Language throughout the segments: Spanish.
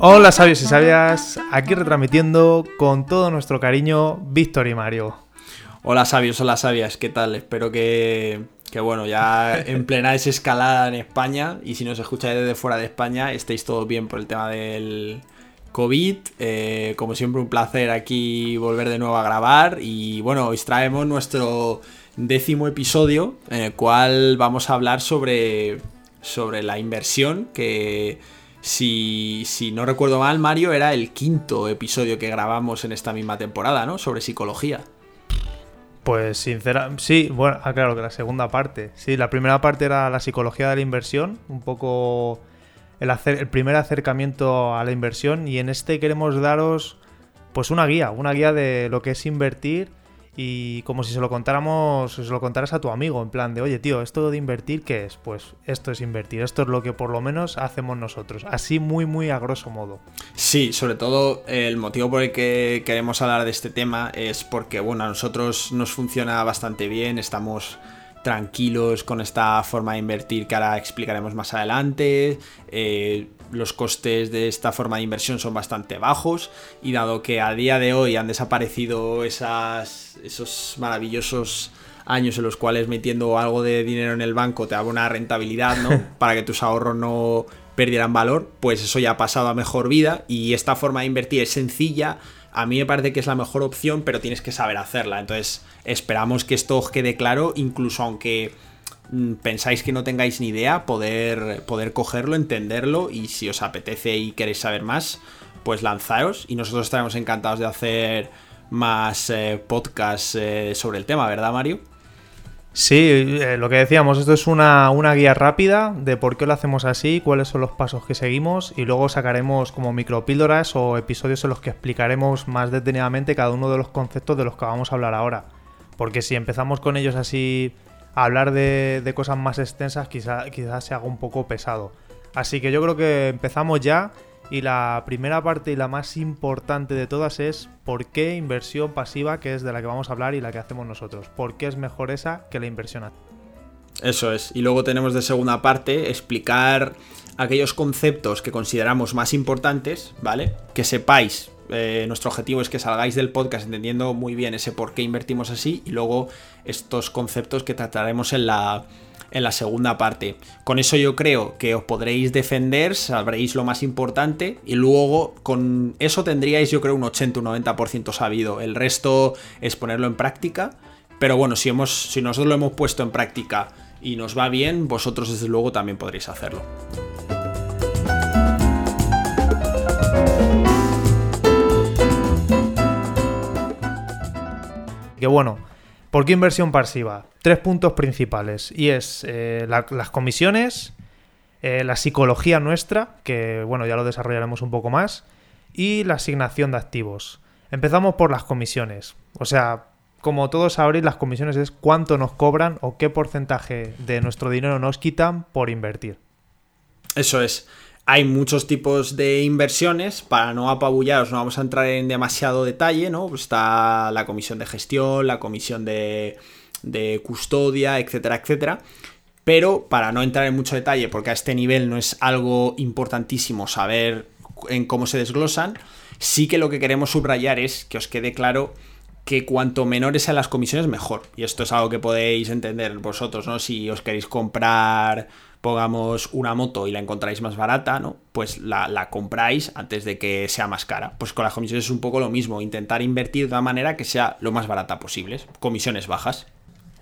Hola sabios y sabias, aquí retransmitiendo con todo nuestro cariño Víctor y Mario. Hola sabios, hola sabias, ¿qué tal? Espero que, que bueno, ya en plena desescalada en España y si nos escucháis desde fuera de España estéis todos bien por el tema del COVID. Eh, como siempre un placer aquí volver de nuevo a grabar y bueno, hoy traemos nuestro décimo episodio en el cual vamos a hablar sobre, sobre la inversión que si, si no recuerdo mal, Mario, era el quinto episodio que grabamos en esta misma temporada, ¿no? Sobre psicología. Pues sincera, sí, bueno, ah, claro que la segunda parte. Sí, la primera parte era la psicología de la inversión, un poco el, hacer, el primer acercamiento a la inversión y en este queremos daros pues una guía, una guía de lo que es invertir y como si se lo contáramos, se lo contaras a tu amigo, en plan de, oye tío, esto de invertir, ¿qué es? Pues esto es invertir, esto es lo que por lo menos hacemos nosotros, así muy muy a grosso modo. Sí, sobre todo el motivo por el que queremos hablar de este tema es porque, bueno, a nosotros nos funciona bastante bien, estamos tranquilos con esta forma de invertir que ahora explicaremos más adelante. Eh, los costes de esta forma de inversión son bastante bajos y dado que a día de hoy han desaparecido esas, esos maravillosos años en los cuales metiendo algo de dinero en el banco te daba una rentabilidad, ¿no? Para que tus ahorros no perdieran valor, pues eso ya ha pasado a mejor vida y esta forma de invertir es sencilla. A mí me parece que es la mejor opción, pero tienes que saber hacerla. Entonces, esperamos que esto os quede claro, incluso aunque pensáis que no tengáis ni idea, poder, poder cogerlo, entenderlo y si os apetece y queréis saber más, pues lanzaos y nosotros estaremos encantados de hacer más eh, podcasts eh, sobre el tema, ¿verdad Mario? Sí, eh, lo que decíamos, esto es una, una, guía rápida de por qué lo hacemos así, cuáles son los pasos que seguimos y luego sacaremos como micropíldoras o episodios en los que explicaremos más detenidamente cada uno de los conceptos de los que vamos a hablar ahora. Porque si empezamos con ellos así hablar de, cosas más extensas quizás quizá se haga un poco pesado. Así que yo creo que empezamos ya y la primera parte y la más importante de todas es por qué inversión pasiva, que es de la que vamos a hablar y la que hacemos nosotros. ¿Por qué es mejor esa que la inversión activa? Eso es. Y luego tenemos de segunda parte explicar aquellos conceptos que consideramos más importantes, ¿vale? Que sepáis eh, nuestro objetivo es que salgáis del podcast entendiendo muy bien ese por qué invertimos así y luego estos conceptos que trataremos en la, en la segunda parte. Con eso yo creo que os podréis defender, sabréis lo más importante y luego con eso tendríais yo creo un 80 90% sabido. El resto es ponerlo en práctica. Pero bueno, si, hemos, si nosotros lo hemos puesto en práctica y nos va bien, vosotros desde luego también podréis hacerlo. Que bueno, ¿por qué inversión pasiva? Tres puntos principales. Y es eh, las comisiones, eh, la psicología nuestra, que bueno, ya lo desarrollaremos un poco más, y la asignación de activos. Empezamos por las comisiones. O sea, como todos sabréis, las comisiones es cuánto nos cobran o qué porcentaje de nuestro dinero nos quitan por invertir. Eso es. Hay muchos tipos de inversiones, para no apabullaros no vamos a entrar en demasiado detalle, ¿no? Está la comisión de gestión, la comisión de, custodia, etcétera, etcétera. Pero para no entrar en mucho detalle, porque a este nivel no es algo importantísimo saber en cómo se desglosan, sí que lo que queremos subrayar es que os quede claro que cuanto menores sean las comisiones, mejor. Y esto es algo que podéis entender vosotros, ¿no? Si os queréis comprar pongamos una moto y la encontráis más barata, ¿no? Pues la, compráis antes de que sea más cara. Pues con las comisiones es un poco lo mismo, intentar invertir de una manera que sea lo más barata posible, comisiones bajas.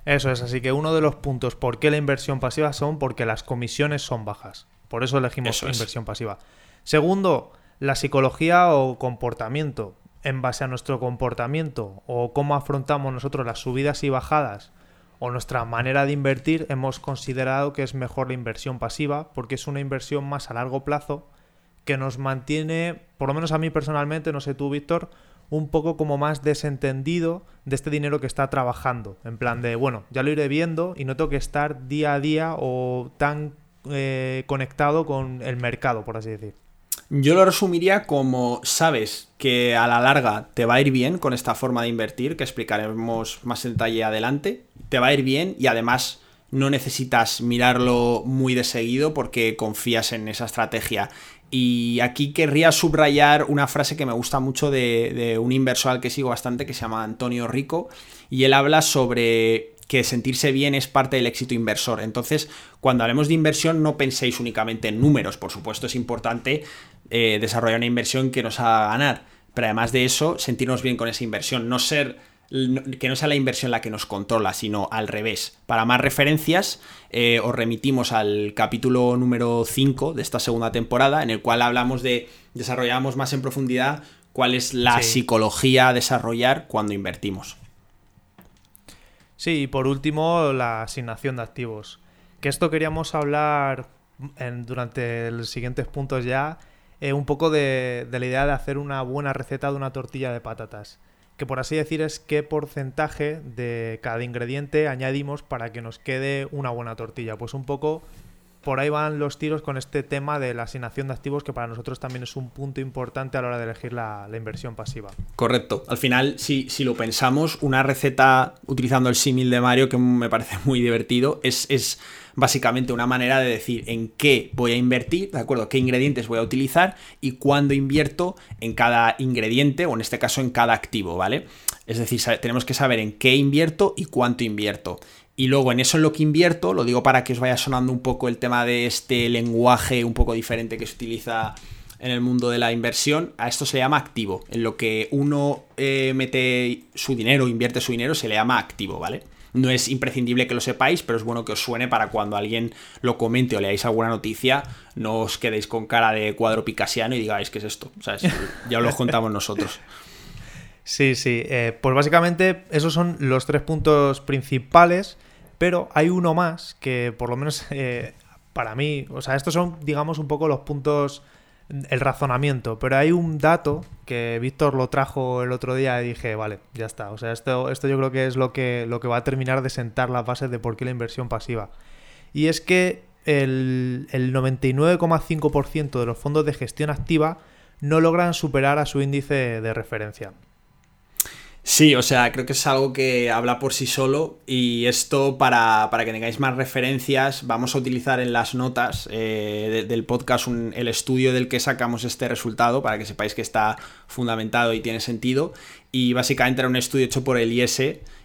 Eso es, así que uno de los puntos por qué la inversión pasiva son porque las comisiones son bajas. Por eso elegimos inversión pasiva. Segundo, la psicología o comportamiento. En base a nuestro comportamiento o cómo afrontamos nosotros las subidas y bajadas o nuestra manera de invertir, hemos considerado que es mejor la inversión pasiva porque es una inversión más a largo plazo que nos mantiene, por lo menos a mí personalmente, no sé tú, Víctor, un poco como más desentendido de este dinero que está trabajando. En plan de, bueno, ya lo iré viendo y no tengo que estar día a día o tan eh, conectado con el mercado, por así decir. Yo lo resumiría como sabes que a la larga te va a ir bien con esta forma de invertir, que explicaremos más en detalle adelante, te va a ir bien y además no necesitas mirarlo muy de seguido porque confías en esa estrategia Y aquí querría subrayar una frase que me gusta mucho de, un inversor al que sigo bastante, que se llama Antonio Rico, y él habla sobre que sentirse bien es parte del éxito inversor. Entonces, cuando hablemos de inversión, no penséis únicamente en números. Por supuesto, es importante eh, desarrollar una inversión que nos haga ganar. Pero además de eso, sentirnos bien con esa inversión. No ser. Que no sea la inversión la que nos controla, sino al revés. Para más referencias, eh, os remitimos al capítulo número 5 de esta segunda temporada, en el cual hablamos de. desarrollamos más en profundidad cuál es la psicología a desarrollar cuando invertimos. Sí, y por último, la asignación de activos. Que esto queríamos hablar durante los siguientes puntos ya, eh, un poco de, la idea de hacer una buena receta de una tortilla de patatas. Que por así decir es qué porcentaje de cada ingrediente añadimos para que nos quede una buena tortilla. Pues un poco por ahí van los tiros con este tema de la asignación de activos, que para nosotros también es un punto importante a la hora de elegir la, inversión pasiva. Correcto. Al final, si, si, lo pensamos, una receta utilizando el símil de Mario, que me parece muy divertido, es, es básicamente una manera de decir en qué voy a invertir, ¿de acuerdo? ¿Qué ingredientes voy a utilizar y cuándo invierto en cada ingrediente o en este caso en cada activo, ¿vale? Es decir, tenemos que saber en qué invierto y cuánto invierto. Y luego en eso en lo que invierto, lo digo para que os vaya sonando un poco el tema de este lenguaje un poco diferente que se utiliza en el mundo de la inversión, a esto se llama activo. En lo que uno eh, mete su dinero, invierte su dinero, se le llama activo, ¿vale? No es imprescindible que lo sepáis, pero es bueno que os suene para cuando alguien lo comente o leáis alguna noticia, no os quedéis con cara de cuadro picasiano y digáis, ¿qué es esto? O sea, ya os lo contamos nosotros. Sí, sí. Eh, pues básicamente esos son los tres puntos principales pero hay uno más que por lo menos eh, para mí, o sea, estos son, digamos, un poco los puntos, el razonamiento, pero hay un dato que Víctor lo trajo el otro día y dije, vale, ya está. O sea, esto, esto yo creo que es lo que, lo que va a terminar de sentar las bases de por qué la inversión pasiva. Y es que el, el 99,5% de los fondos de gestión activa no logran superar a su índice de referencia. Sí, o sea, creo que es algo que habla por sí solo y esto para, que tengáis más referencias vamos a utilizar en las notas eh, del podcast el estudio del que sacamos este resultado para que sepáis que está fundamentado y tiene sentido y básicamente era un estudio hecho por el IS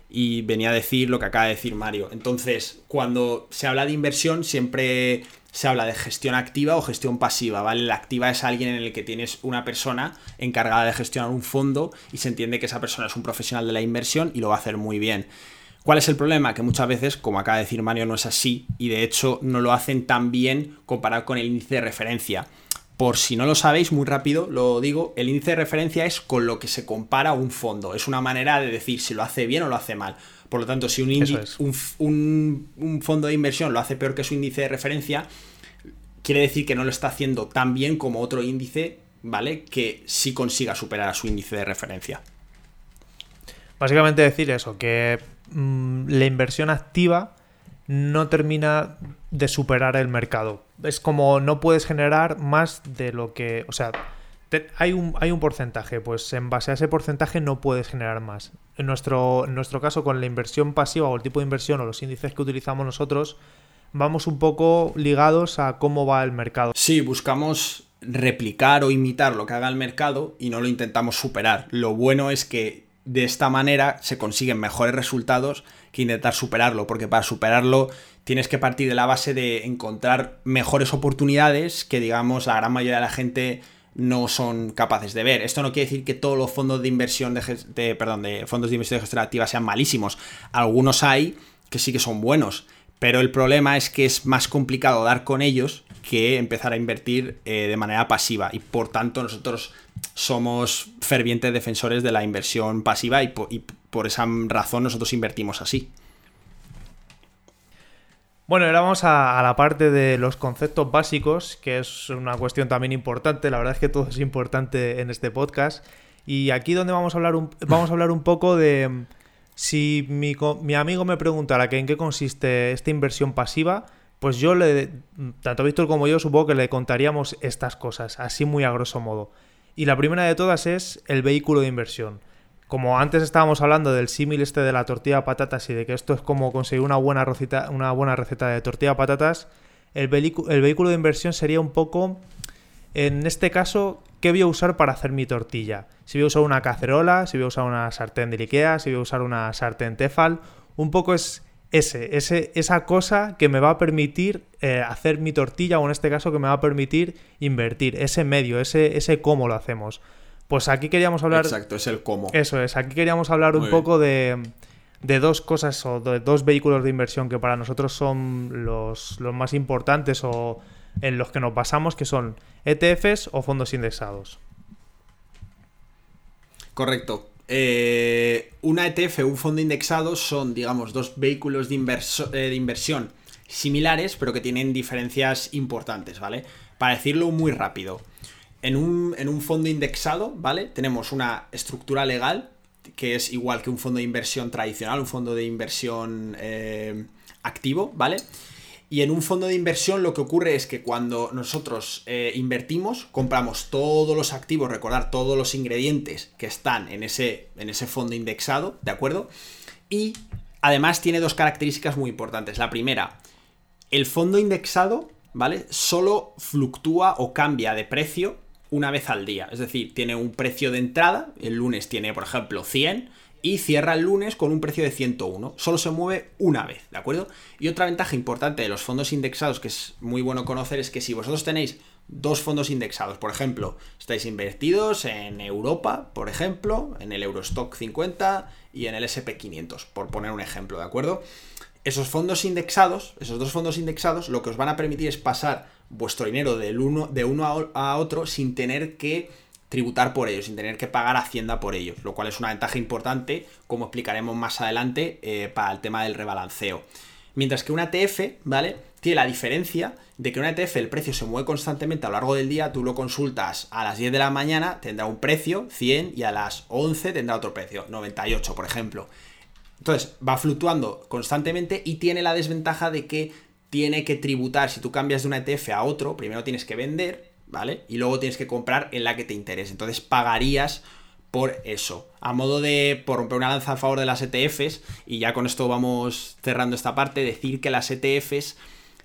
y venía a decir lo que acaba de decir Mario. Entonces, cuando se habla de inversión siempre se habla de gestión activa o gestión pasiva, ¿vale? La activa es alguien en el que tienes una persona encargada de gestionar un fondo y se entiende que esa persona es un profesional de la inversión y lo va a hacer muy bien. ¿Cuál es el problema? Que muchas veces, como acaba de decir Mario, no es así y de hecho no lo hacen tan bien comparado con el índice de referencia. Por si no lo sabéis, muy rápido lo digo, el índice de referencia es con lo que se compara un fondo. Es una manera de decir si lo hace bien o lo hace mal. Por lo tanto, si un, un, fondo de inversión lo hace peor que su índice de referencia, quiere decir que no lo está haciendo tan bien como otro índice, ¿vale? Que sí consiga superar a su índice de referencia. Básicamente decir eso, que mm, la inversión activa no termina de superar el mercado. Es como no puedes generar más de lo que... O sea, hay, un, hay un porcentaje, pues en base a ese porcentaje no puedes generar más. En nuestro, en nuestro caso, con la inversión pasiva o el tipo de inversión o los índices que utilizamos nosotros, vamos un poco ligados a cómo va el mercado. Sí, buscamos replicar o imitar lo que haga el mercado y no lo intentamos superar. Lo bueno es que de esta manera se consiguen mejores resultados que intentar superarlo, porque para superarlo tienes que partir de la base de encontrar mejores oportunidades que digamos la gran mayoría de la gente no son capaces de ver. Esto no quiere decir que todos los fondos de inversión de, perdón, de fondos de inversión de gestión activa sean malísimos. Algunos hay que sí que son buenos, pero el problema es que es más complicado dar con ellos que empezar a invertir eh, de manera pasiva y por tanto nosotros somos fervientes defensores de la inversión pasiva y por esa razón nosotros invertimos así. Bueno, ahora vamos a, la parte de los conceptos básicos, que es una cuestión también importante. La verdad es que todo es importante en este podcast. Y aquí donde vamos a hablar un, vamos a hablar un poco de si mi, mi amigo me preguntara que en qué consiste esta inversión pasiva, pues yo le, tanto Víctor como yo, supongo que le contaríamos estas cosas, así muy a grosso modo. Y la primera de todas es el vehículo de inversión como antes estábamos hablando del símil este de la tortilla de patatas y de que esto es como conseguir una buena receta, una buena receta de tortilla de patatas, el, el vehículo de inversión sería un poco en este caso, ¿qué voy a usar para hacer mi tortilla? Si voy a usar una cacerola, si voy a usar una sartén de Ikea, si voy a usar una sartén Tefal, un poco es ese, ese, esa cosa que me va a permitir eh, hacer mi tortilla o en este caso que me va a permitir invertir, ese medio, ese, ese cómo lo hacemos. Pues aquí queríamos hablar... Exacto, es el cómo. Eso es, aquí queríamos hablar un poco de, de, dos cosas o de dos vehículos de inversión que para nosotros son los, los más importantes o en los que nos basamos, que son ETFs o fondos indexados. Correcto. Eh, una ETF o un fondo indexado son, digamos, dos vehículos de, eh, de inversión similares, pero que tienen diferencias importantes, ¿vale? Para decirlo muy rápido, en un, en un, fondo indexado, ¿vale? Tenemos una estructura legal que es igual que un fondo de inversión tradicional, un fondo de inversión eh, activo, ¿vale? Y en un fondo de inversión lo que ocurre es que cuando nosotros eh, invertimos, compramos todos los activos, recordar todos los ingredientes que están en ese, en ese fondo indexado, ¿de acuerdo? Y además tiene dos características muy importantes. La primera, el fondo indexado, ¿vale? Solo fluctúa o cambia de precio una vez al día. Es decir, tiene un precio de entrada, el lunes tiene, por ejemplo, 100 y cierra el lunes con un precio de 101. Solo se mueve una vez, ¿de acuerdo? Y otra ventaja importante de los fondos indexados que es muy bueno conocer es que si vosotros tenéis dos fondos indexados, por ejemplo, estáis invertidos en Europa, por ejemplo, en el Eurostock 50 y en el SP500, por poner un ejemplo, ¿de acuerdo? Esos fondos indexados, esos dos fondos indexados, lo que os van a permitir es pasar vuestro dinero del uno, de uno a otro sin tener que tributar por ellos, sin tener que pagar Hacienda por ellos, lo cual es una ventaja importante, como explicaremos más adelante, eh, para el tema del rebalanceo. Mientras que una ETF, ¿vale? Tiene la diferencia de que una ETF el precio se mueve constantemente a lo largo del día, tú lo consultas a las 10 de la mañana, tendrá un precio, 100, y a las 11 tendrá otro precio, 98, por ejemplo. Entonces, va fluctuando constantemente y tiene la desventaja de que tiene que tributar, si tú cambias de una ETF a otro, primero tienes que vender, ¿vale? Y luego tienes que comprar en la que te interese. Entonces pagarías por eso. A modo de, por romper una lanza a favor de las ETFs, y ya con esto vamos cerrando esta parte, decir que las ETFs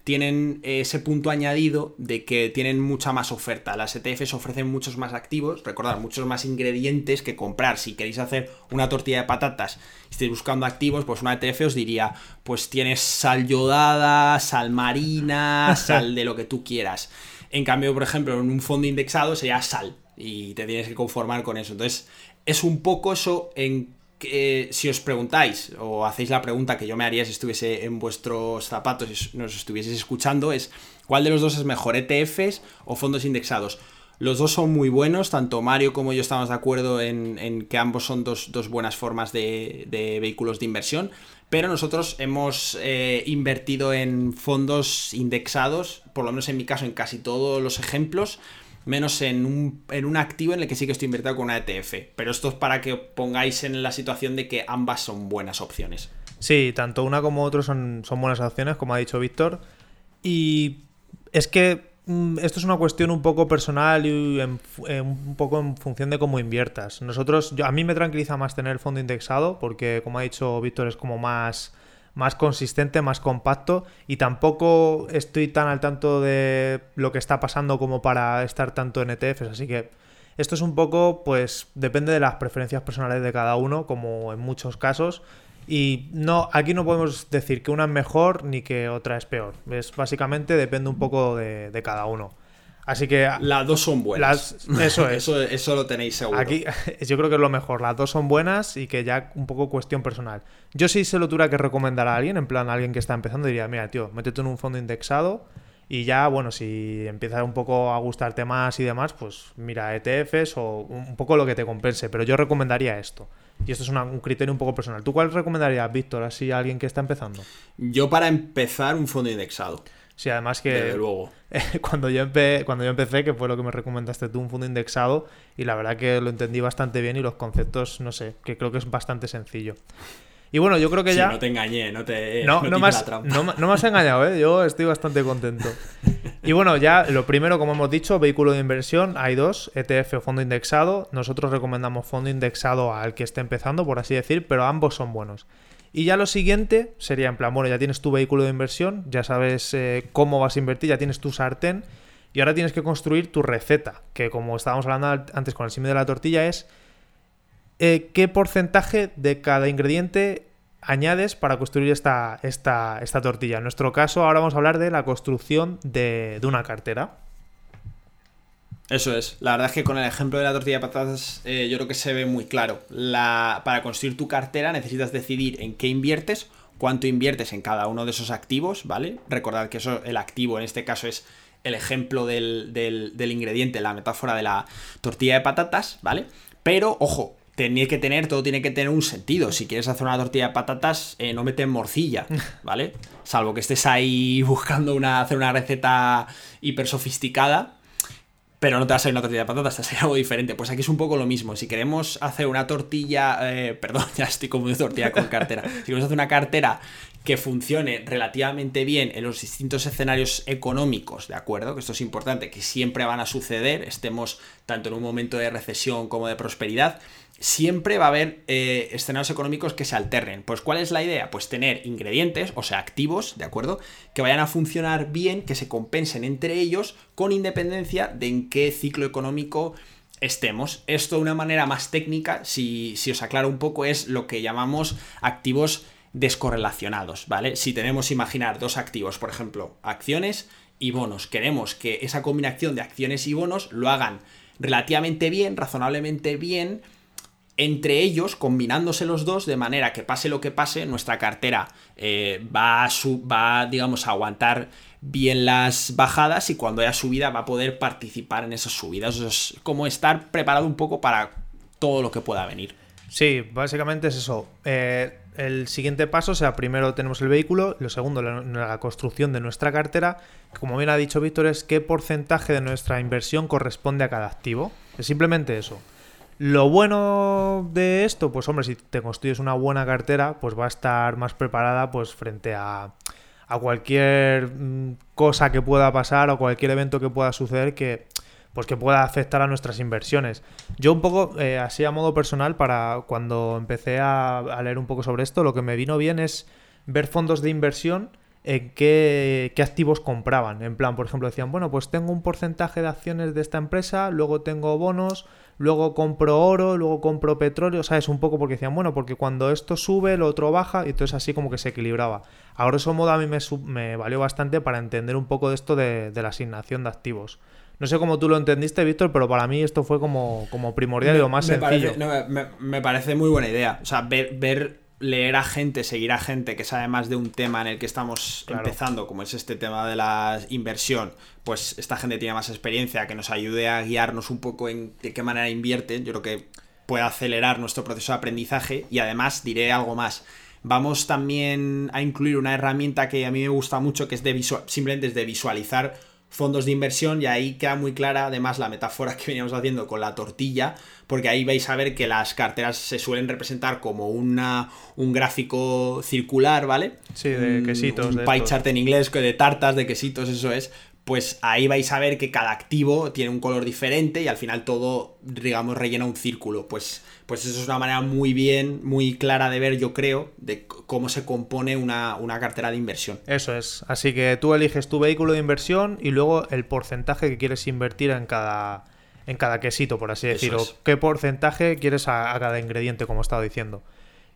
tienen ese punto añadido de que tienen mucha más oferta. Las ETFs ofrecen muchos más activos, recordad, muchos más ingredientes que comprar. Si queréis hacer una tortilla de patatas y estáis buscando activos, pues una ETF os diría, pues tienes sal yodada, sal marina, sal de lo que tú quieras. En cambio, por ejemplo, en un fondo indexado sería sal y te tienes que conformar con eso. Entonces, es un poco eso en que si os preguntáis o hacéis la pregunta que yo me haría si estuviese en vuestros zapatos y nos estuvieseis escuchando es ¿cuál de los dos es mejor, ETFs o fondos indexados? Los dos son muy buenos, tanto Mario como yo estamos de acuerdo en, que ambos son dos, buenas formas de, de, vehículos de inversión, pero nosotros hemos eh, invertido en fondos indexados, por lo menos en mi caso, en casi todos los ejemplos, menos en un, en un activo en el que sí que estoy invertido con una ETF. Pero esto es para que pongáis en la situación de que ambas son buenas opciones. Sí, tanto una como otra son, son buenas opciones, como ha dicho Víctor. Y es que Mm, esto es una cuestión un poco personal y un poco en función de cómo inviertas. Nosotros, a mí me tranquiliza más tener el fondo indexado porque, como ha dicho Víctor, es como más, más consistente, más compacto y tampoco estoy tan al tanto de lo que está pasando como para estar tanto en ETFs. Así que esto es un poco, pues, depende de las preferencias personales de cada uno, como en muchos casos. Y no, aquí no podemos decir que una es mejor ni que otra es peor. Es básicamente depende un poco de, cada uno. Así que. Las dos son buenas. eso es. eso, lo tenéis seguro. Aquí, yo creo que es lo mejor. Las dos son buenas y que ya un poco cuestión personal. Yo sí se lo tuviera que recomendar a alguien, en plan a alguien que está empezando, diría: Mira, tío, métete en un fondo indexado y ya, bueno, si empieza un poco a gustarte más y demás, pues mira, ETFs o un poco lo que te compense. Pero yo recomendaría esto. Y esto es un criterio un poco personal. ¿Tú cuál recomendarías, Víctor, así a alguien que está empezando? Yo para empezar un fondo indexado. Sí, además que Desde luego. cuando, yo cuando yo empecé, que fue lo que me recomendaste tú, un fondo indexado, y la verdad que lo entendí bastante bien y los conceptos, no sé, que creo que es bastante sencillo. Y bueno, yo creo que ya. No te engañé, no te. No, no, me, has, no, me has engañado, ¿eh? Yo estoy bastante contento. Y bueno, ya lo primero, como hemos dicho, vehículo de inversión, hay dos, ETF o fondo indexado. Nosotros recomendamos fondo indexado al que esté empezando, por así decir, pero ambos son buenos. Y ya lo siguiente sería en plan, bueno, ya tienes tu vehículo de inversión, ya sabes eh, cómo vas a invertir, ya tienes tu sartén. Y ahora tienes que construir tu receta, que como estábamos hablando antes con el símil de la tortilla es eh, qué porcentaje de cada ingrediente añades para construir esta, esta, esta, tortilla. En nuestro caso, ahora vamos a hablar de la construcción de, una cartera. Eso es. La verdad es que con el ejemplo de la tortilla de patatas eh, yo creo que se ve muy claro. La, para construir tu cartera necesitas decidir en qué inviertes, cuánto inviertes en cada uno de esos activos, ¿vale? Recordad que eso, el activo en este caso es el ejemplo del, del ingrediente, la metáfora de la tortilla de patatas, ¿vale? Pero, ojo, tiene que tener, todo tiene que tener un sentido. Si quieres hacer una tortilla de patatas, eh, no metes morcilla, ¿vale? Salvo que estés ahí buscando una, hacer una receta hiper sofisticada, pero no te va a salir una tortilla de patatas, te va a salir algo diferente. Pues aquí es un poco lo mismo. Si queremos hacer una tortilla, eh, perdón, ya estoy como de tortilla con cartera. Si queremos hacer una cartera que funcione relativamente bien en los distintos escenarios económicos, ¿de acuerdo? Que esto es importante, que siempre van a suceder, estemos tanto en un momento de recesión como de prosperidad siempre va a haber eh, escenarios económicos que se alternen. Pues ¿cuál es la idea? Pues tener ingredientes, o sea, activos, ¿de acuerdo? Que vayan a funcionar bien, que se compensen entre ellos con independencia de en qué ciclo económico estemos. Esto de una manera más técnica, si, si os aclaro un poco, es lo que llamamos activos descorrelacionados, ¿vale? Si tenemos, imaginar, dos activos, por ejemplo, acciones y bonos, queremos que esa combinación de acciones y bonos lo hagan relativamente bien, razonablemente bien, entre ellos, combinándose los dos, de manera que pase lo que pase, nuestra cartera eh, va, a va, digamos, aguantar bien las bajadas y cuando haya subida va a poder participar en esas subidas. es como estar preparado un poco para todo lo que pueda venir. Sí, básicamente es eso. Eh, el siguiente paso, o sea, primero tenemos el vehículo, lo segundo, la, la, construcción de nuestra cartera, como bien ha dicho Víctor, es qué porcentaje de nuestra inversión corresponde a cada activo. Es simplemente eso. Lo bueno de esto, pues hombre, si te construyes una buena cartera, pues va a estar más preparada pues frente a, a cualquier mm, cosa que pueda pasar o cualquier evento que pueda suceder que pues que pueda afectar a nuestras inversiones. Yo un poco, eh, así a modo personal, para cuando empecé a, a, leer un poco sobre esto, lo que me vino bien es ver fondos de inversión en qué, qué, activos compraban. En plan, por ejemplo, decían, bueno, pues tengo un porcentaje de acciones de esta empresa, luego tengo bonos, luego compro oro, luego compro petróleo, ¿sabes? Un poco porque decían, bueno, porque cuando esto sube, lo otro baja, y entonces así como que se equilibraba. A grosso modo a mí me, me valió bastante para entender un poco de esto de, la asignación de activos. No sé cómo tú lo entendiste, Víctor, pero para mí esto fue como, como primordial y lo más sencillo. me, parece muy buena idea. O sea, ver, ver leer a gente, seguir a gente que sabe más de un tema en el que estamos empezando, como es este tema de la inversión, pues esta gente tiene más experiencia, que nos ayude a guiarnos un poco en de qué manera invierten, yo creo que puede acelerar nuestro proceso de aprendizaje y además diré algo más. Vamos también a incluir una herramienta que a mí me gusta mucho, que es de visual, simplemente es de visualizar fondos de inversión y ahí queda muy clara además la metáfora que veníamos haciendo con la tortilla, porque ahí vais a ver que las carteras se suelen representar como una, un gráfico circular, ¿vale? Sí, de quesitos. Un, pie chart en inglés, de tartas, de quesitos, eso es. Pues ahí vais a ver que cada activo tiene un color diferente y al final todo, digamos, rellena un círculo. Pues pues eso es una manera muy bien, muy clara de ver, yo creo, de cómo se compone una, cartera de inversión. Eso es. Así que tú eliges tu vehículo de inversión y luego el porcentaje que quieres invertir en cada, en cada quesito, por así decirlo. ¿Qué porcentaje quieres a, cada ingrediente, como he estado diciendo?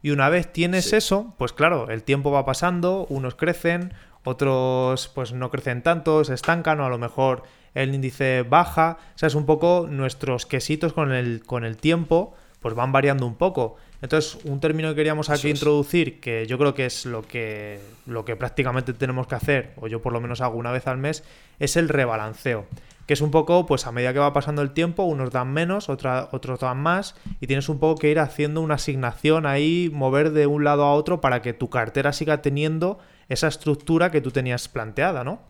Y una vez tienes eso, pues claro, el tiempo va pasando, unos crecen, otros pues no crecen tanto, se estancan o a lo mejor el índice baja. O sea, es un poco nuestros quesitos con el, con el tiempo pues van variando un poco. Entonces, un término que queríamos aquí introducir, que yo creo que es lo que, lo que prácticamente tenemos que hacer, o yo por lo menos hago una vez al mes, es el rebalanceo. Que es un poco, pues a medida que va pasando el tiempo, unos dan menos, otros dan más, y tienes un poco que ir haciendo una asignación ahí, mover de un lado a otro para que tu cartera siga teniendo esa estructura que tú tenías planteada, ¿no?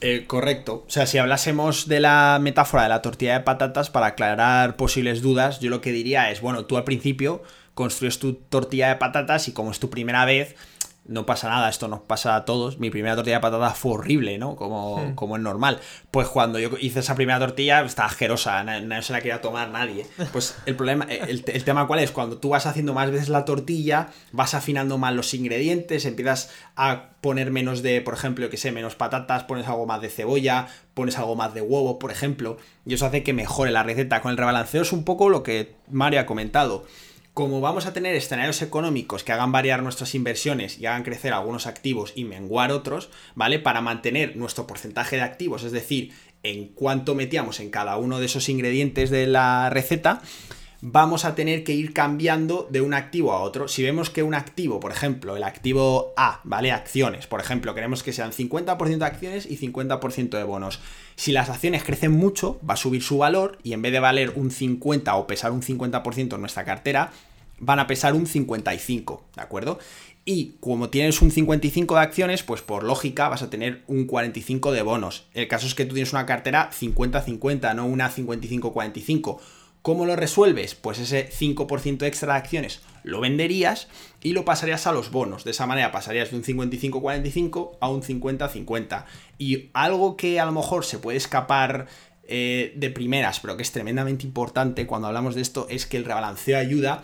Eh, correcto. O sea, si hablásemos de la metáfora de la tortilla de patatas, para aclarar posibles dudas, yo lo que diría es, bueno, tú al principio construyes tu tortilla de patatas y como es tu primera vez, no pasa nada, esto nos pasa a todos. Mi primera tortilla de patata fue horrible, ¿no? Como, hmm. como es normal. Pues cuando yo hice esa primera tortilla, estaba asquerosa, no, se la quería tomar nadie. Pues el problema, el, el, tema cuál es, cuando tú vas haciendo más veces la tortilla, vas afinando más los ingredientes, empiezas a poner menos de, por ejemplo, que sé, menos patatas, pones algo más de cebolla, pones algo más de huevo, por ejemplo, y eso hace que mejore la receta. Con el rebalanceo es un poco lo que Mario ha comentado como vamos a tener escenarios económicos que hagan variar nuestras inversiones y hagan crecer algunos activos y menguar otros, ¿vale? Para mantener nuestro porcentaje de activos, es decir, en cuánto metíamos en cada uno de esos ingredientes de la receta, vamos a tener que ir cambiando de un activo a otro. Si vemos que un activo, por ejemplo, el activo A, ¿vale? Acciones, por ejemplo, queremos que sean 50% de acciones y 50% de bonos. Si las acciones crecen mucho, va a subir su valor y en vez de valer un 50 o pesar un 50% en nuestra cartera, van a pesar un 55, ¿de acuerdo? Y como tienes un 55 de acciones, pues por lógica vas a tener un 45 de bonos. El caso es que tú tienes una cartera 50-50, no una 55-45. ¿Cómo lo resuelves? Pues ese 5% extra de acciones lo venderías y lo pasarías a los bonos. De esa manera pasarías de un 55-45 a un 50-50. Y algo que a lo mejor se puede escapar eh, de primeras, pero que es tremendamente importante cuando hablamos de esto, es que el rebalanceo ayuda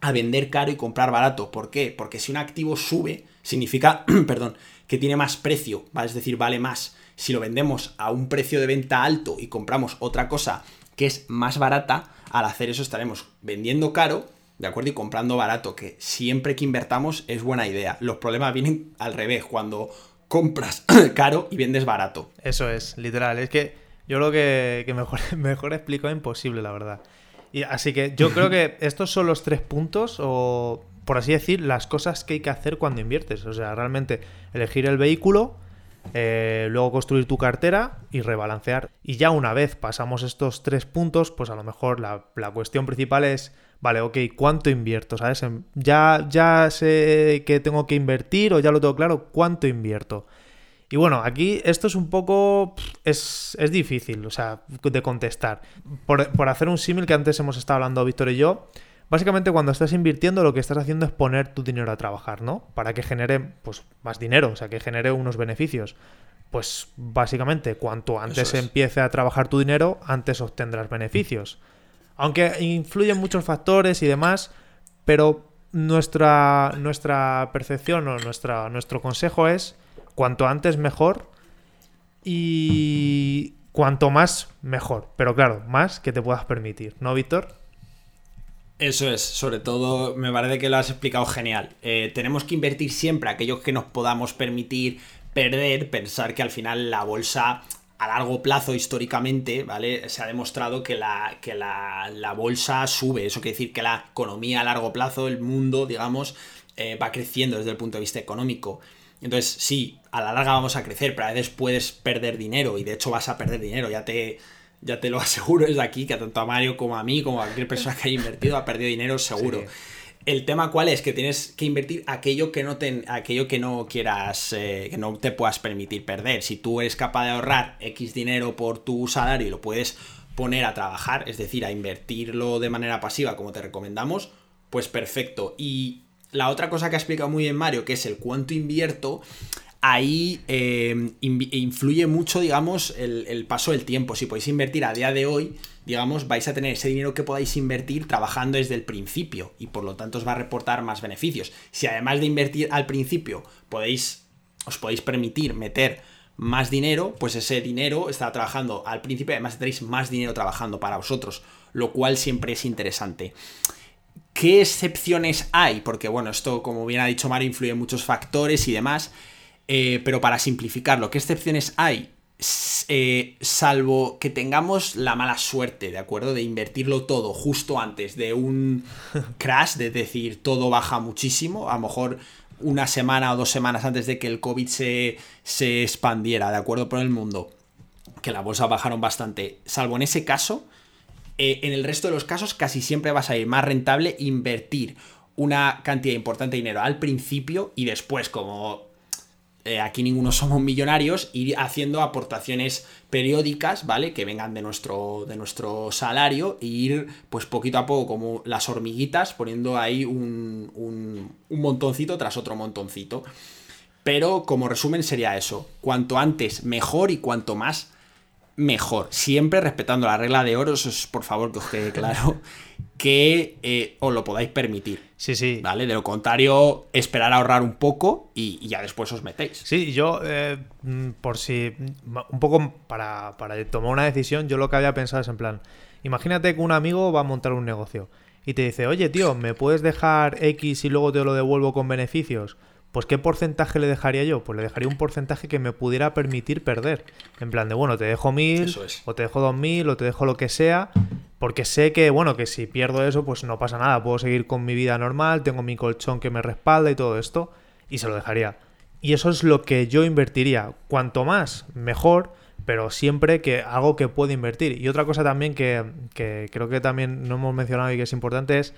a vender caro y comprar barato. ¿Por qué? Porque si un activo sube, significa, perdón, que tiene más precio, es decir, vale más. Si lo vendemos a un precio de venta alto y compramos otra cosa que es más barata, al hacer eso estaremos vendiendo caro, ¿de acuerdo? Y comprando barato, que siempre que invertamos es buena idea. Los problemas vienen al revés, cuando compras caro y vendes barato. Eso es, literal. Es que yo lo que, mejor, mejor explico es imposible, la verdad. Y así que yo creo que estos son los tres puntos, o por así decir, las cosas que hay que hacer cuando inviertes. O sea, realmente elegir el vehículo, eh, luego construir tu cartera y rebalancear. Y ya una vez pasamos estos tres puntos, pues a lo mejor la, cuestión principal es, vale, ok, ¿cuánto invierto? ¿Sabes? Ya, ya sé que tengo que invertir o ya lo tengo claro, ¿cuánto invierto? Y bueno, aquí esto es un poco. Es, es difícil, o sea, de contestar. Por, por hacer un símil que antes hemos estado hablando Víctor y yo, Básicamente cuando estás invirtiendo lo que estás haciendo es poner tu dinero a trabajar, ¿no? Para que genere pues más dinero, o sea, que genere unos beneficios. Pues básicamente cuanto antes empiece a trabajar tu dinero, antes obtendrás beneficios. Aunque influyen muchos factores y demás, pero nuestra, nuestra percepción o nuestra, nuestro consejo es cuanto antes mejor y cuanto más mejor. Pero claro, más que te puedas permitir, ¿no, Víctor? Eso es, sobre todo me parece que lo has explicado genial. Eh, tenemos que invertir siempre aquello que nos podamos permitir perder, pensar que al final la bolsa a largo plazo históricamente, ¿vale? Se ha demostrado que la, que la, bolsa sube, eso quiere decir que la economía a largo plazo, el mundo, digamos, eh, va creciendo desde el punto de vista económico. Entonces, sí, a la larga vamos a crecer, pero a veces puedes perder dinero y de hecho vas a perder dinero, ya te ya te lo aseguro desde aquí, que tanto a Mario como a mí, como a cualquier persona que haya invertido, ha perdido dinero seguro. El tema cuál es, que tienes que invertir aquello que no te, aquello que no quieras, eh, que no te puedas permitir perder. Si tú eres capaz de ahorrar X dinero por tu salario y lo puedes poner a trabajar, es decir, a invertirlo de manera pasiva como te recomendamos, pues perfecto. Y la otra cosa que ha explicado muy bien Mario, que es el cuánto invierto, ahí eh, influye mucho, digamos, el, paso del tiempo. Si podéis invertir a día de hoy, digamos, vais a tener ese dinero que podáis invertir trabajando desde el principio y por lo tanto os va a reportar más beneficios. Si además de invertir al principio podéis, os podéis permitir meter más dinero, pues ese dinero está trabajando al principio, además tendréis más dinero trabajando para vosotros, lo cual siempre es interesante. ¿Qué excepciones hay? Porque bueno, esto como bien ha dicho Mario influye en muchos factores y demás. Eh, pero para simplificarlo, ¿qué excepciones hay? Eh, salvo que tengamos la mala suerte, ¿de acuerdo? De invertirlo todo justo antes de un crash, de decir todo baja muchísimo, a lo mejor una semana o dos semanas antes de que el COVID se, se expandiera, ¿de acuerdo? Por el mundo, que la bolsa bajaron bastante. Salvo en ese caso, eh, en el resto de los casos casi siempre va a salir más rentable invertir una cantidad importante de dinero al principio y después, como eh, aquí ninguno somos millonarios, ir haciendo aportaciones periódicas, ¿vale? Que vengan de nuestro, de nuestro salario e ir, pues poquito a poco, como las hormiguitas, poniendo ahí un, un, un montoncito tras otro montoncito. Pero como resumen sería eso, cuanto antes mejor y cuanto más mejor. Siempre respetando la regla de oro, eso es por favor que os quede claro, que eh, os lo podáis permitir. Sí, sí. ¿Vale? De lo contrario, esperar a ahorrar un poco y, ya después os metéis. Sí, yo, eh, mm, por si, un poco para, para tomar una decisión, yo lo que había pensado es en plan, imagínate que un amigo va a montar un negocio y te dice, oye tío, ¿me puedes dejar X y luego te lo devuelvo con beneficios? Pues ¿qué porcentaje le dejaría yo? Pues le dejaría un porcentaje que me pudiera permitir perder. En plan de, bueno, te dejo mil, o te dejo dos mil, o te dejo lo que sea, porque sé que, bueno, que si pierdo eso, pues no pasa nada, puedo seguir con mi vida normal, tengo mi colchón que me respalda y todo esto, y se lo dejaría. Y eso es lo que yo invertiría. Cuanto más, mejor, pero siempre que algo que puedo invertir. Y otra cosa también que, que creo que también no hemos mencionado y que es importante es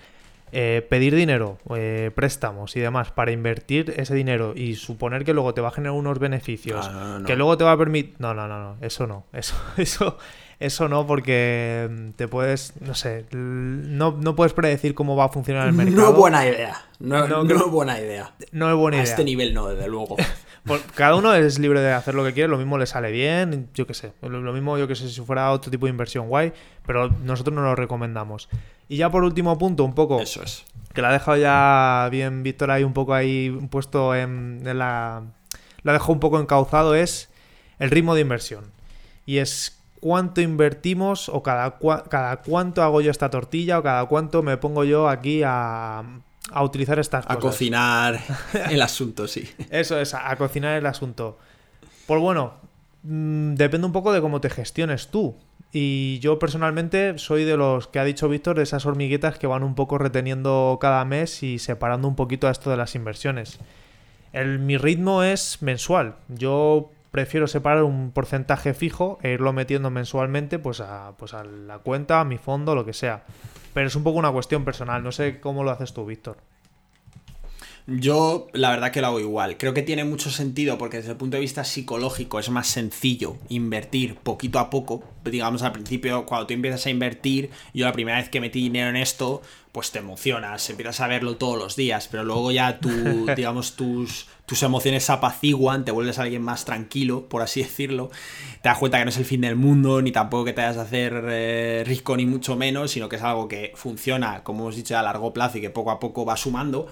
eh, pedir dinero, eh, préstamos y demás para invertir ese dinero y suponer que luego te va a generar unos beneficios, que luego te va a permitir... No, no, no, no, eso no, eso, eso, eso no, porque mm, te puedes, no sé, no, no puedes predecir cómo va a funcionar el mercado. No es buena idea, no, no, es buena idea. No es buena idea. A este nivel no, desde luego. cada uno es libre de hacer lo que quiere, lo mismo le sale bien, yo qué sé. Lo, mismo, yo que sé, si fuera otro tipo de inversión guay, pero nosotros no lo recomendamos. Y ya por último punto, un poco. Eso es. Que la ha dejado ya bien Víctor ahí un poco ahí puesto en, la. La dejó un poco encauzado, es el ritmo de inversión. Y es cuánto invertimos o cada, cada cuánto hago yo esta tortilla o cada cuánto me pongo yo aquí a, a utilizar estas cosas. A cocinar el asunto, sí. Eso es, a, cocinar el asunto. Pues bueno, mm, depende un poco de cómo te gestiones tú. Y yo personalmente soy de los que ha dicho Víctor, de esas hormiguitas que van un poco reteniendo cada mes y separando un poquito a esto de las inversiones. El, mi ritmo es mensual. Yo prefiero separar un porcentaje fijo e irlo metiendo mensualmente pues a, pues a la cuenta, a mi fondo, lo que sea. Pero es un poco una cuestión personal. No sé cómo lo haces tú, Víctor. Yo la verdad que lo hago igual. Creo que tiene mucho sentido porque desde el punto de vista psicológico es más sencillo invertir poquito a poco. Digamos al principio, cuando tú empiezas a invertir, yo la primera vez que metí dinero en esto, pues te emocionas, empiezas a verlo todos los días, pero luego ya tú, digamos, tus, tus emociones se apaciguan, te vuelves alguien más tranquilo, por así decirlo, te das cuenta que no es el fin del mundo, ni tampoco que te vayas a hacer eh, rico, ni mucho menos, sino que es algo que funciona, como hemos dicho, a largo plazo y que poco a poco va sumando.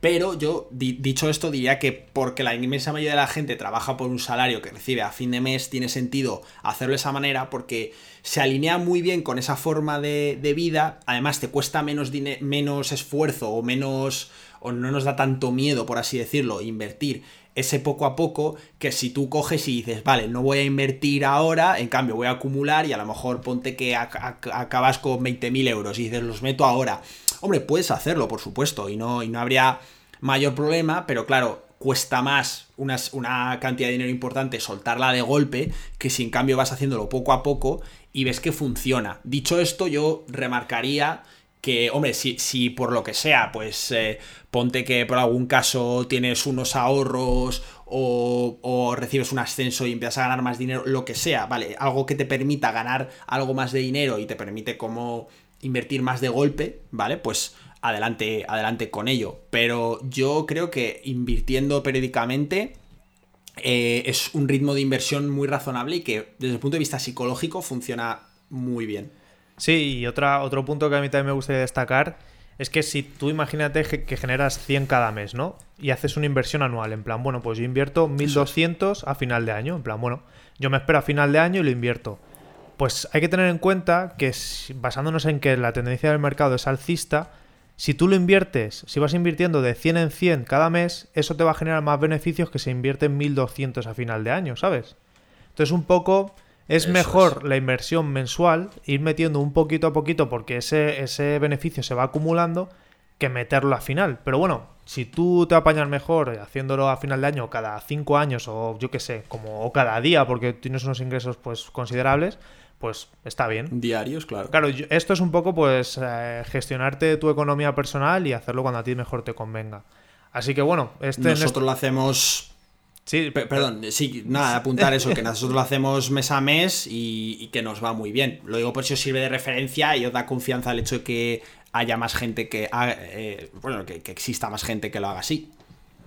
Pero yo, dicho esto, diría que porque la inmensa mayoría de la gente trabaja por un salario que recibe a fin de mes, tiene sentido hacerlo de esa manera porque se alinea muy bien con esa forma de, vida. Además, te cuesta menos, menos esfuerzo o menos. O no nos da tanto miedo, por así decirlo, invertir ese poco a poco que si tú coges y dices, vale, no voy a invertir ahora, en cambio voy a acumular y a lo mejor ponte que acabas con 20.000 euros y dices, los meto ahora Hombre, puedes hacerlo, por supuesto, y no, y no habría mayor problema, pero claro, cuesta más una, una, cantidad de dinero importante soltarla de golpe que si en cambio vas haciéndolo poco a poco y ves que funciona. Dicho esto, yo remarcaría que, hombre, si, si por lo que sea, pues eh, ponte que por algún caso tienes unos ahorros o, o, recibes un ascenso y empiezas a ganar más dinero, lo que sea, ¿vale? Algo que te permita ganar algo más de dinero y te permite como invertir más de golpe, ¿vale? Pues adelante, adelante con ello. Pero yo creo que invirtiendo periódicamente eh, es un ritmo de inversión muy razonable y que desde el punto de vista psicológico funciona muy bien. Sí, y otra, otro punto que a mí también me gustaría destacar es que si tú imagínate que generas 100 cada mes, ¿no? Y haces una inversión anual, en plan, bueno, pues yo invierto 1200 a final de año, en plan, bueno, yo me espero a final de año y lo invierto. Pues hay que tener en cuenta que basándonos en que la tendencia del mercado es alcista, si tú lo inviertes, si vas invirtiendo de 100 en 100 cada mes, eso te va a generar más beneficios que se invierte en 1200 a final de año, ¿sabes? Entonces un poco es mejor la inversión mensual, ir metiendo un poquito a poquito porque ese, ese beneficio se va acumulando que meterlo a final. Pero bueno, si tú te apañas mejor haciéndolo a final de año cada 5 años o yo qué sé, como o cada día porque tienes unos ingresos pues considerables, pues está bien. Diarios, claro. Claro, esto es un poco pues eh, gestionarte tu economía personal y hacerlo cuando a ti mejor te convenga. Así que bueno, este nosotros lo hacemos Sí, perdón, sí, nada, apuntar eso, que nosotros lo hacemos mes a mes y, que nos va muy bien. Lo digo por si os sirve de referencia y os da confianza el hecho de que haya más gente que haga, eh, bueno, que, exista más gente que lo haga así.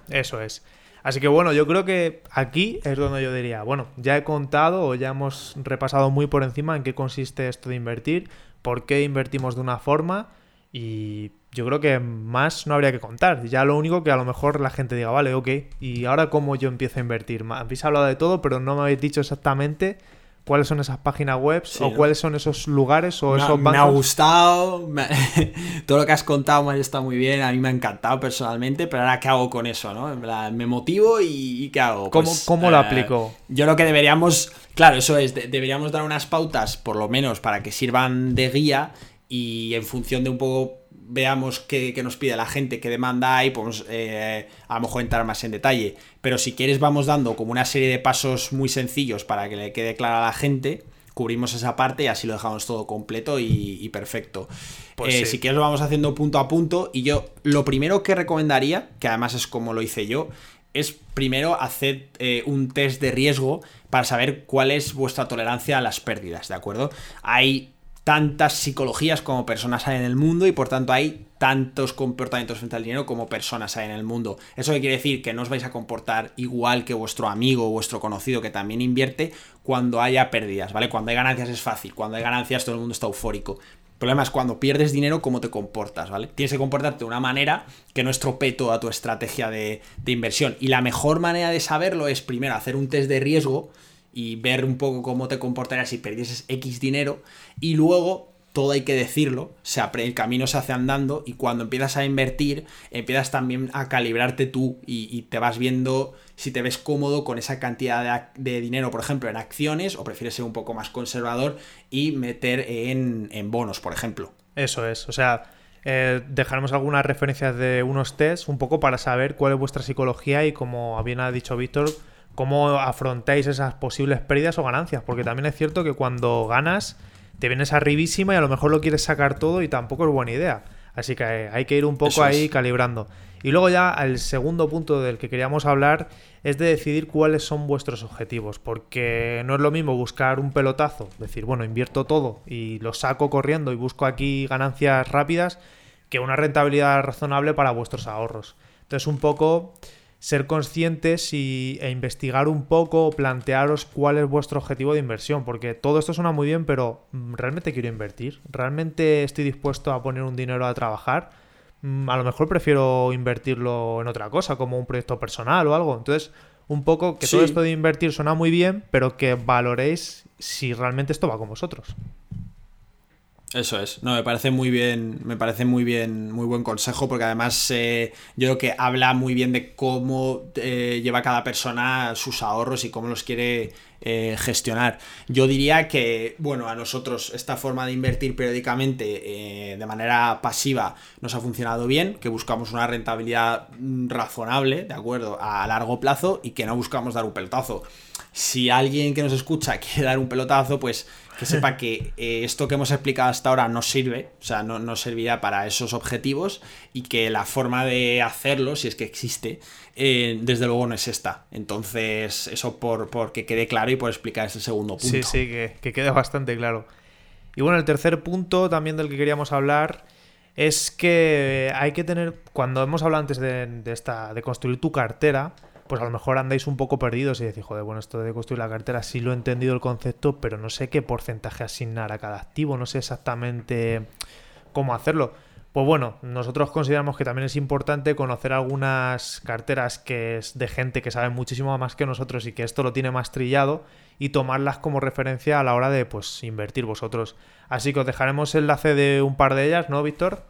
Eso es. Así que bueno, yo creo que aquí es donde yo diría, bueno, ya he contado o ya hemos repasado muy por encima en qué consiste esto de invertir, por qué invertimos de una forma y yo creo que más no habría que contar. Ya lo único que a lo mejor la gente diga, vale, ok, y ahora cómo yo empiezo a invertir. Habéis hablado de todo, pero no me habéis dicho exactamente cuáles son esas páginas web o cuáles son esos lugares o esos bancos. Me ha gustado, todo lo que has contado me está muy bien, a mí me ha encantado personalmente, pero ahora ¿qué hago con eso? ¿no? me motivo y, ¿qué hago? ¿Cómo, pues, lo eh, aplico? Yo lo que deberíamos, claro, eso es, deberíamos dar unas pautas, por lo menos, para que sirvan de guía y en función de un poco veamos qué, nos pide la gente, qué demanda hay, podemos eh, a lo mejor entrar más en detalle. Pero si quieres vamos dando como una serie de pasos muy sencillos para que le quede clara a la gente, cubrimos esa parte y así lo dejamos todo completo y, perfecto. Pues eh, si quieres lo vamos haciendo punto a punto y yo lo primero que recomendaría, que además es como lo hice yo, es primero hacer eh, un test de riesgo para saber cuál es vuestra tolerancia a las pérdidas, ¿de acuerdo? Hay tantas psicologías como personas hay en el mundo y por tanto hay tantos comportamientos frente al dinero como personas hay en el mundo. ¿Eso quiere decir? Que no os vais a comportar igual que vuestro amigo o vuestro conocido que también invierte cuando haya pérdidas, ¿vale? Cuando hay ganancias es fácil, cuando hay ganancias todo el mundo está eufórico. El problema es cuando pierdes dinero, cómo te comportas, ¿vale? Tienes que comportarte de una manera que no estropee toda tu estrategia de inversión. Y la mejor manera de saberlo es primero hacer un test de riesgo y ver un poco cómo te comportarías si perdieses X dinero y luego todo hay que decirlo, se el camino se hace andando y cuando empiezas a invertir, empiezas también a calibrarte tú y, te vas viendo si te ves cómodo con esa cantidad de, dinero, por ejemplo, en acciones o prefieres ser un poco más conservador y meter en, bonos, por ejemplo. Eso es, o sea, eh, dejaremos algunas referencias de unos tests un poco para saber cuál es vuestra psicología y como bien ha dicho Víctor, cómo afrontáis esas posibles pérdidas o ganancias, porque también es cierto que cuando ganas te vienes arribísima y a lo mejor lo quieres sacar todo y tampoco es buena idea. Así que hay que ir un poco ahí calibrando. Y luego ya el segundo punto del que queríamos hablar es de decidir cuáles son vuestros objetivos, porque no es lo mismo buscar un pelotazo, decir, bueno, invierto todo y lo saco corriendo y busco aquí ganancias rápidas, que una rentabilidad razonable para vuestros ahorros. Entonces un poco ser conscientes y, e investigar un poco, plantearos cuál es vuestro objetivo de inversión, porque todo esto suena muy bien, pero mm, ¿realmente quiero invertir? ¿Realmente estoy dispuesto a poner un dinero a trabajar? Mm, a lo mejor prefiero invertirlo en otra cosa, como un proyecto personal o algo. Entonces, un poco que todo esto de invertir suena muy bien, pero que valoréis si realmente esto va con vosotros. Eso es, no, me parece muy bien, me parece muy bien, muy buen consejo, porque además eh, yo creo que habla muy bien de cómo eh, lleva cada persona sus ahorros y cómo los quiere eh, gestionar. Yo diría que, bueno, a nosotros esta forma de invertir periódicamente de manera pasiva nos ha funcionado bien, que buscamos una rentabilidad mm, razonable, ¿de acuerdo?, a largo plazo y que no buscamos dar un pelotazo. Si alguien que nos escucha quiere dar un pelotazo, pues que sepa que eh, esto que hemos explicado hasta ahora no sirve, o sea, no, servirá para esos objetivos y que la forma de hacerlo, si es que existe, eh, desde luego no es esta. Entonces, eso por, que quede claro y por explicar ese segundo punto. Sí, sí, que, quede bastante claro. Y bueno, el tercer punto también del que queríamos hablar es que hay que tener, cuando hemos hablado antes de, esta, de construir tu cartera, pues a lo mejor andáis un poco perdidos y decís, joder, bueno, esto de construir la cartera sí lo he entendido el concepto, pero no sé qué porcentaje asignar a cada activo, no sé exactamente cómo hacerlo. Pues bueno, nosotros consideramos que también es importante conocer algunas carteras que es de gente que sabe muchísimo más que nosotros y que esto lo tiene más trillado y tomarlas como referencia a la hora de pues invertir vosotros. Así que os dejaremos el enlace de un par de ellas, ¿no, Víctor?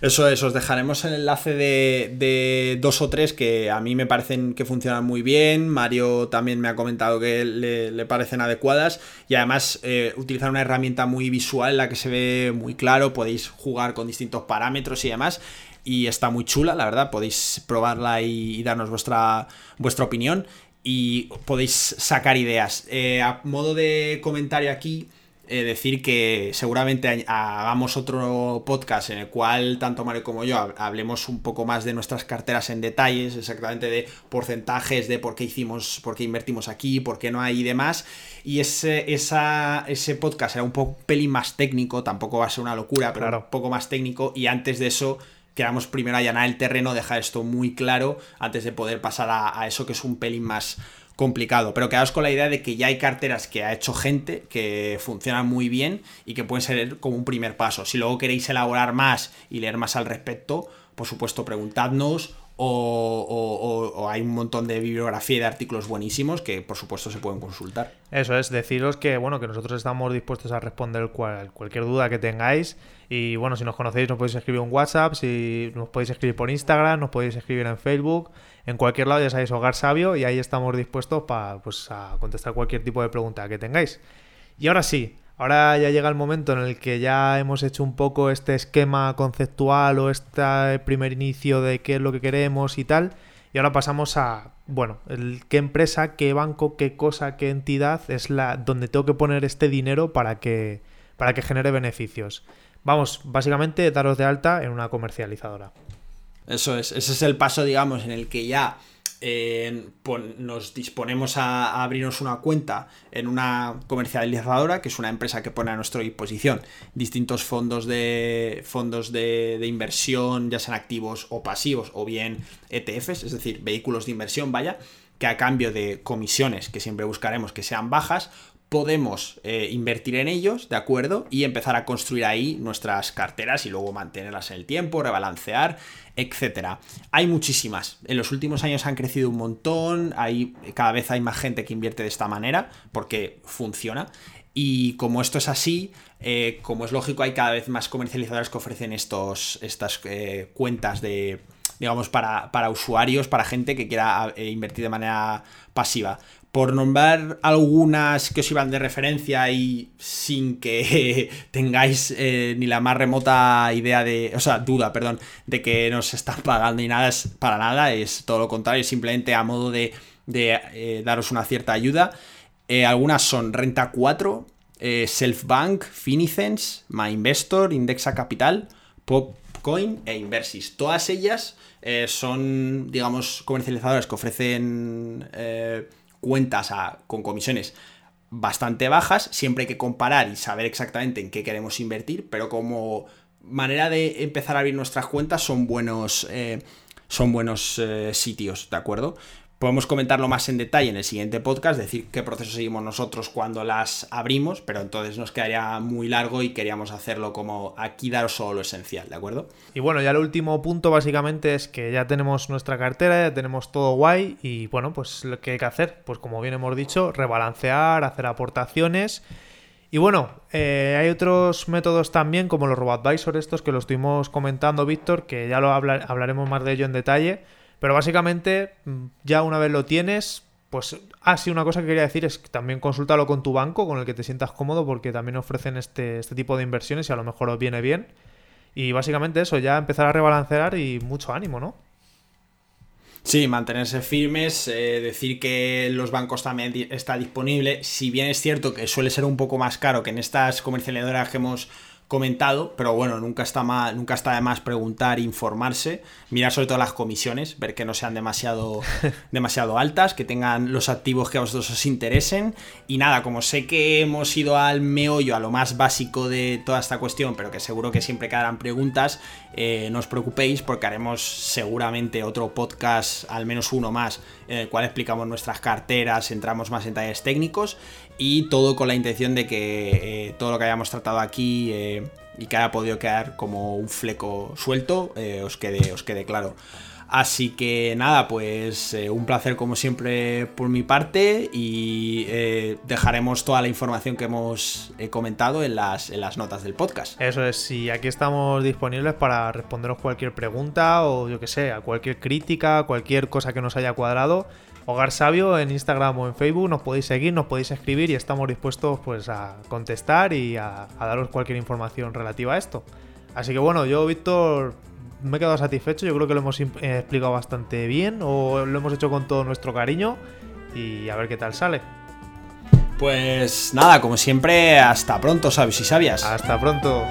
Eso es, os dejaremos el enlace de, dos o tres que a mí me parecen que funcionan muy bien. Mario también me ha comentado que le, parecen adecuadas. Y además eh, utilizar una herramienta muy visual en la que se ve muy claro. Podéis jugar con distintos parámetros y demás. Y está muy chula, la verdad. Podéis probarla y, darnos vuestra, vuestra opinión. Y podéis sacar ideas. Eh, a modo de comentario aquí eh, decir que seguramente hagamos otro podcast en el cual tanto Mario como yo hablemos un poco más de nuestras carteras en detalles, exactamente de porcentajes, de por qué hicimos, por qué invertimos aquí, por qué no hay y demás. Y ese, esa, ese podcast será un poco pelín más técnico, tampoco va a ser una locura, pero un poco más técnico. Y antes de eso queramos primero allanar el terreno, dejar esto muy claro antes de poder pasar a, a eso que es un pelín más complicado, pero quedaos con la idea de que ya hay carteras que ha hecho gente, que funcionan muy bien y que pueden ser como un primer paso. Si luego queréis elaborar más y leer más al respecto, por supuesto preguntadnos o, hay un montón de bibliografía y de artículos buenísimos que por supuesto se pueden consultar. Eso es, deciros que bueno, que nosotros estamos dispuestos a responder cualquier duda que tengáis. Y bueno, si nos conocéis, nos podéis escribir un WhatsApp, si nos podéis escribir por Instagram, nos podéis escribir en Facebook, en cualquier lado ya sabéis Hogar Sabio y ahí estamos dispuestos para pues, a contestar cualquier tipo de pregunta que tengáis. Y ahora sí, Ahora ya llega el momento en el que ya hemos hecho un poco este esquema conceptual o este primer inicio de qué es lo que queremos y tal. Y ahora pasamos a, bueno, qué empresa, qué banco, qué cosa, qué entidad es la donde tengo que poner este dinero para que, para que genere beneficios. Vamos, básicamente daros de alta en una comercializadora. Eso es, ese es el paso, digamos, en el que ya nos disponemos a, abrirnos una cuenta en una comercializadora, que es una empresa que pone a nuestra disposición distintos fondos de fondos de, inversión, ya sean activos o pasivos, o bien ETFs, es decir, vehículos de inversión, vaya, que a cambio de comisiones, que siempre buscaremos que sean bajas, podemos eh, invertir en ellos, ¿de acuerdo? Y empezar a construir ahí nuestras carteras y luego mantenerlas en el tiempo, rebalancear, etcétera. Hay muchísimas. En los últimos años han crecido un montón, hay, cada vez hay más gente que invierte de esta manera porque funciona. Y como esto es así, eh, como es lógico, hay cada vez más comercializadores que ofrecen estos, estas eh, cuentas de, digamos, para, para, usuarios, para gente que quiera invertir de manera pasiva por nombrar algunas que os iban de referencia y sin que tengáis eh, ni la más remota idea de, o sea, duda, perdón, de que nos están pagando ni nada, es para nada, es todo lo contrario, simplemente a modo de, eh, daros una cierta ayuda. Eh, algunas son Renta 4, Selfbank, Finicens, MyInvestor, Indexa Capital, Popcoin e Inversis. Todas ellas son, digamos, comercializadoras que ofrecen cuentas con comisiones bastante bajas, siempre hay que comparar y saber exactamente en qué queremos invertir, pero como manera de empezar a abrir nuestras cuentas son buenos, eh, son buenos eh, sitios, ¿de acuerdo? Podemos comentarlo más en detalle en el siguiente podcast, decir qué proceso seguimos nosotros cuando las abrimos, pero entonces nos quedaría muy largo y queríamos hacerlo como aquí daros solo lo esencial, ¿de acuerdo? Y bueno, ya el último punto básicamente es que ya tenemos nuestra cartera, ya tenemos todo guay y bueno, pues lo que hay que hacer, pues como bien hemos dicho, rebalancear, hacer aportaciones. Y bueno, eh, hay otros métodos también, como los RoboAdvisor estos que lo estuvimos comentando, Víctor, que ya lo hablaremos más de ello en detalle pero básicamente, mm, ya una vez lo tienes, pues, ah, sí, una cosa que quería decir es que también consúltalo con tu banco, con el que te sientas cómodo, porque también ofrecen este, este tipo de inversiones y a lo mejor os viene bien. Y básicamente eso, ya empezar a rebalancear y mucho ánimo, ¿no? Sí, mantenerse firmes, eh, decir que los bancos también está disponible. Si bien es cierto que suele ser un poco más caro que en estas comercializadoras que hemos comentado, pero bueno, nunca está, mal, nunca está de más preguntar, informarse, mirar sobre todo las comisiones, ver que no sean demasiado, demasiado altas, que tengan los activos que a vosotros os interesen. Y nada, como sé que hemos ido al meollo, a lo más básico de toda esta cuestión, pero que seguro que siempre quedarán preguntas, eh, no os preocupéis porque haremos seguramente otro podcast, al menos uno más, en el cual explicamos nuestras carteras, entramos más en detalles técnicos y todo con la intención de que eh, todo lo que hayamos tratado aquí eh, y que haya podido quedar como un fleco suelto eh, os, quede, os quede claro. Así que nada, pues un placer como siempre por mi parte y dejaremos toda la información que hemos comentado en las, en las notas del podcast. Eso es, y aquí estamos disponibles para responderos cualquier pregunta o yo que sé, a cualquier crítica, cualquier cosa que nos haya cuadrado Hogar Sabio en Instagram o en Facebook, nos podéis seguir, nos podéis escribir y estamos dispuestos pues a contestar y a, daros cualquier información relativa a esto. Así que bueno, yo Víctor me he quedado satisfecho, yo creo que lo hemos eh, explicado bastante bien o lo hemos hecho con todo nuestro cariño y a ver qué tal sale. Pues nada, como siempre, hasta pronto, sabes y sabias. Hasta pronto.